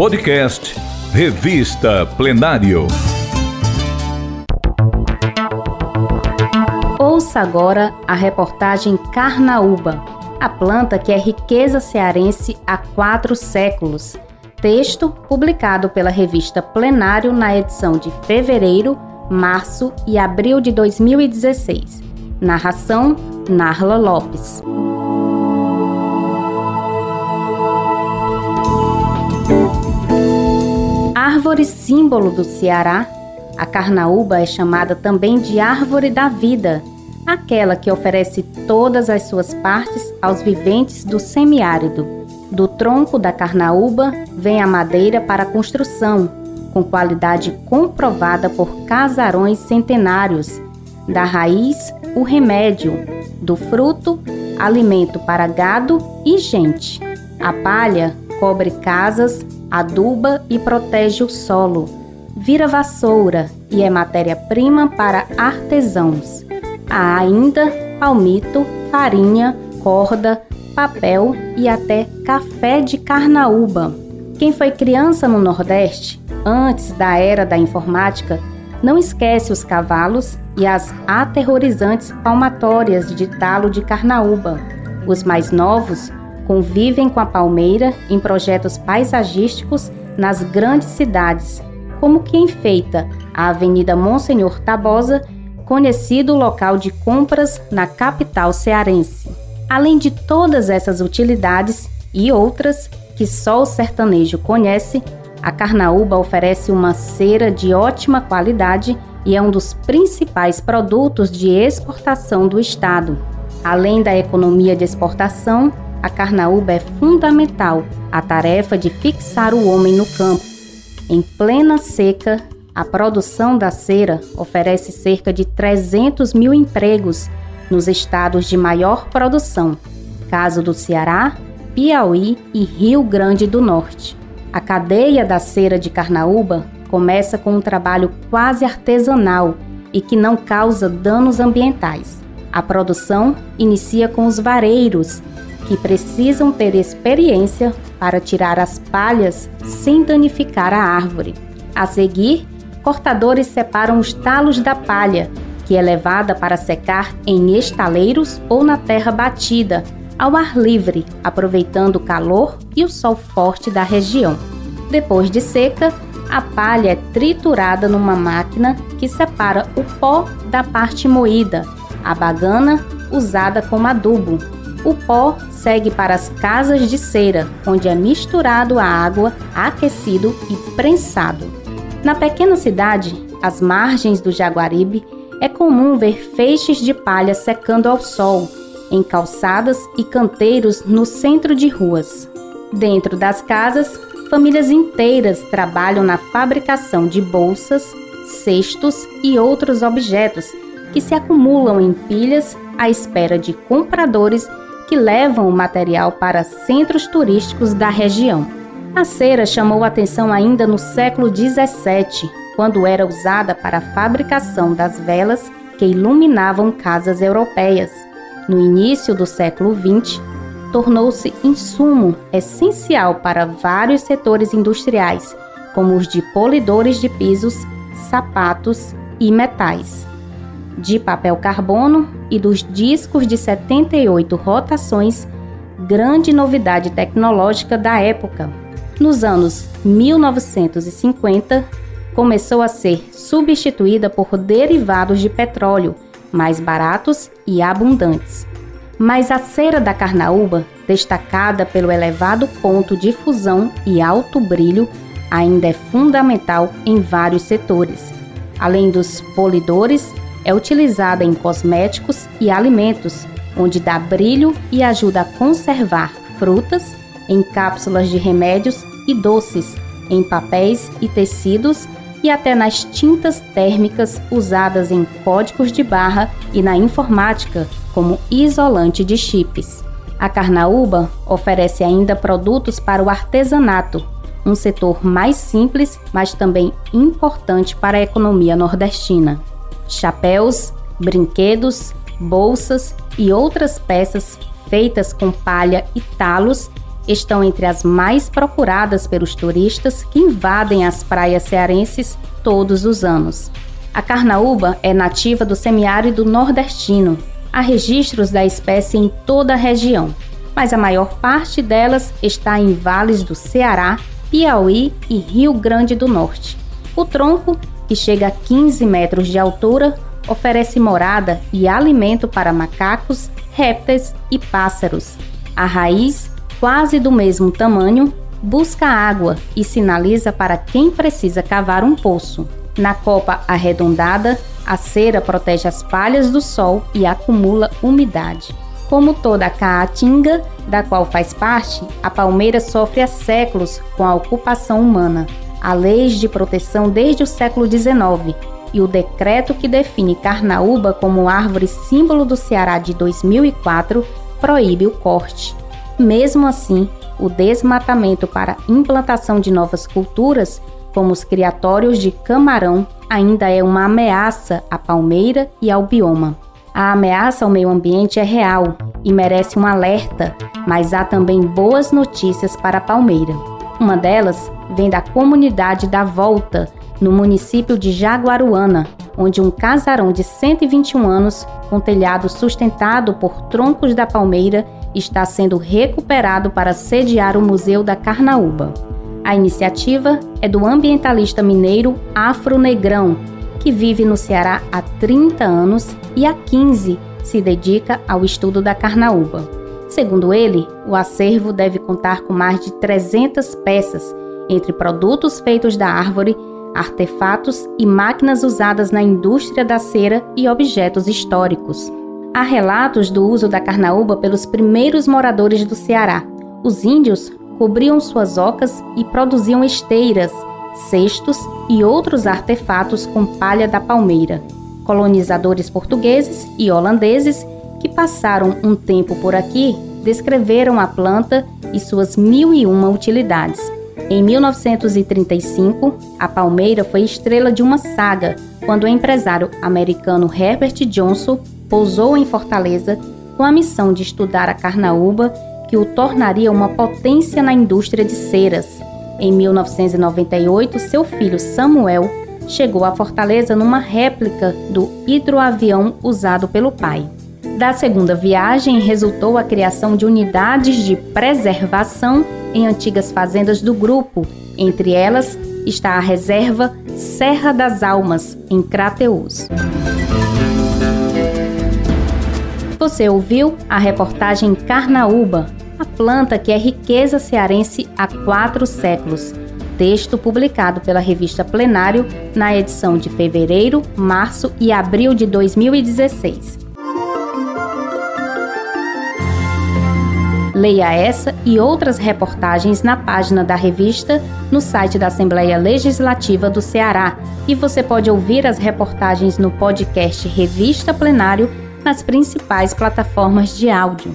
Podcast Revista Plenário. Ouça agora a reportagem Carnaúba, a planta que é riqueza cearense há quatro séculos. Texto publicado pela revista Plenário na edição de fevereiro, março e abril de 2016. Narração: Narla Lopes. Árvore símbolo do Ceará, a carnaúba é chamada também de árvore da vida, aquela que oferece todas as suas partes aos viventes do semiárido. Do tronco da carnaúba vem a madeira para a construção, com qualidade comprovada por casarões centenários. Da raiz, o remédio, do fruto, alimento para gado e gente. A palha cobre casas, aduba e protege o solo, vira vassoura e é matéria-prima para artesãos. Há ainda palmito, farinha, corda, papel e até café de carnaúba. Quem foi criança no Nordeste, antes da era da informática, não esquece os cavalos e as aterrorizantes palmatórias de talo de carnaúba. Os mais novos convivem com a palmeira em projetos paisagísticos nas grandes cidades, como que enfeita a Avenida Monsenhor Tabosa, conhecido local de compras na capital cearense. Além de todas essas utilidades e outras que só o sertanejo conhece, a carnaúba oferece uma cera de ótima qualidade e é um dos principais produtos de exportação do estado. Além da economia de exportação, a carnaúba é fundamental à tarefa de fixar o homem no campo. Em plena seca, a produção da cera oferece cerca de 300 mil empregos nos estados de maior produção, caso do Ceará, Piauí e Rio Grande do Norte. A cadeia da cera de carnaúba começa com um trabalho quase artesanal e que não causa danos ambientais. A produção inicia com os vareiros, que precisam ter experiência para tirar as palhas sem danificar a árvore. A seguir, cortadores separam os talos da palha, que é levada para secar em estaleiros ou na terra batida, ao ar livre, aproveitando o calor e o sol forte da região. Depois de seca, a palha é triturada numa máquina que separa o pó da parte moída, a bagana usada como adubo. O pó segue para as casas de cera, onde é misturado a água, aquecido e prensado. Na pequena cidade, às margens do Jaguaribe, é comum ver feixes de palha secando ao sol, em calçadas e canteiros no centro de ruas. Dentro das casas, famílias inteiras trabalham na fabricação de bolsas, cestos e outros objetos que se acumulam em pilhas à espera de compradores que levam o material para centros turísticos da região. A cera chamou atenção ainda no século XVII, quando era usada para a fabricação das velas que iluminavam casas europeias. No início do século XX, tornou-se insumo essencial para vários setores industriais, como os de polidores de pisos, sapatos e metais de papel carbono e dos discos de 78 rotações, grande novidade tecnológica da época. Nos anos 1950, começou a ser substituída por derivados de petróleo, mais baratos e abundantes. Mas a cera da carnaúba, destacada pelo elevado ponto de fusão e alto brilho, ainda é fundamental em vários setores. Além dos polidores, é utilizada em cosméticos e alimentos, onde dá brilho e ajuda a conservar frutas, em cápsulas de remédios e doces, em papéis e tecidos e até nas tintas térmicas usadas em códigos de barra e na informática, como isolante de chips. A Carnaúba oferece ainda produtos para o artesanato, um setor mais simples, mas também importante para a economia nordestina chapéus, brinquedos, bolsas e outras peças feitas com palha e talos estão entre as mais procuradas pelos turistas que invadem as praias cearenses todos os anos. A carnaúba é nativa do semiárido nordestino. Há registros da espécie em toda a região, mas a maior parte delas está em vales do Ceará, Piauí e Rio Grande do Norte. O tronco, que chega a 15 metros de altura, oferece morada e alimento para macacos, répteis e pássaros. A raiz, quase do mesmo tamanho, busca água e sinaliza para quem precisa cavar um poço. Na copa arredondada, a cera protege as palhas do sol e acumula umidade. Como toda a caatinga, da qual faz parte, a palmeira sofre há séculos com a ocupação humana. Há leis de proteção desde o século XIX e o decreto que define carnaúba como árvore símbolo do Ceará de 2004 proíbe o corte. Mesmo assim, o desmatamento para implantação de novas culturas, como os criatórios de camarão, ainda é uma ameaça à palmeira e ao bioma. A ameaça ao meio ambiente é real e merece um alerta, mas há também boas notícias para a palmeira. Uma delas vem da comunidade da Volta, no município de Jaguaruana, onde um casarão de 121 anos, com telhado sustentado por troncos da palmeira, está sendo recuperado para sediar o Museu da Carnaúba. A iniciativa é do ambientalista mineiro Afro Negrão, que vive no Ceará há 30 anos e há 15 se dedica ao estudo da carnaúba. Segundo ele, o acervo deve contar com mais de 300 peças, entre produtos feitos da árvore, artefatos e máquinas usadas na indústria da cera e objetos históricos. Há relatos do uso da carnaúba pelos primeiros moradores do Ceará. Os índios cobriam suas ocas e produziam esteiras, cestos e outros artefatos com palha da palmeira. Colonizadores portugueses e holandeses que passaram um tempo por aqui descreveram a planta e suas mil e uma utilidades. Em 1935, a palmeira foi estrela de uma saga quando o empresário americano Herbert Johnson pousou em Fortaleza com a missão de estudar a carnaúba que o tornaria uma potência na indústria de ceras. Em 1998, seu filho Samuel chegou a Fortaleza numa réplica do hidroavião usado pelo pai. Da segunda viagem resultou a criação de unidades de preservação em antigas fazendas do grupo, entre elas está a reserva Serra das Almas, em Crateús. Você ouviu a reportagem Carnaúba, a planta que é riqueza cearense há quatro séculos. Texto publicado pela revista Plenário na edição de fevereiro, março e abril de 2016. Leia essa e outras reportagens na página da revista no site da Assembleia Legislativa do Ceará. E você pode ouvir as reportagens no podcast Revista Plenário nas principais plataformas de áudio.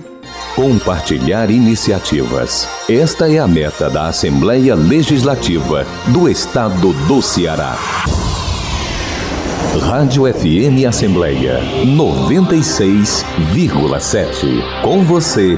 Compartilhar iniciativas. Esta é a meta da Assembleia Legislativa do Estado do Ceará. Rádio FM Assembleia 96,7. Com você,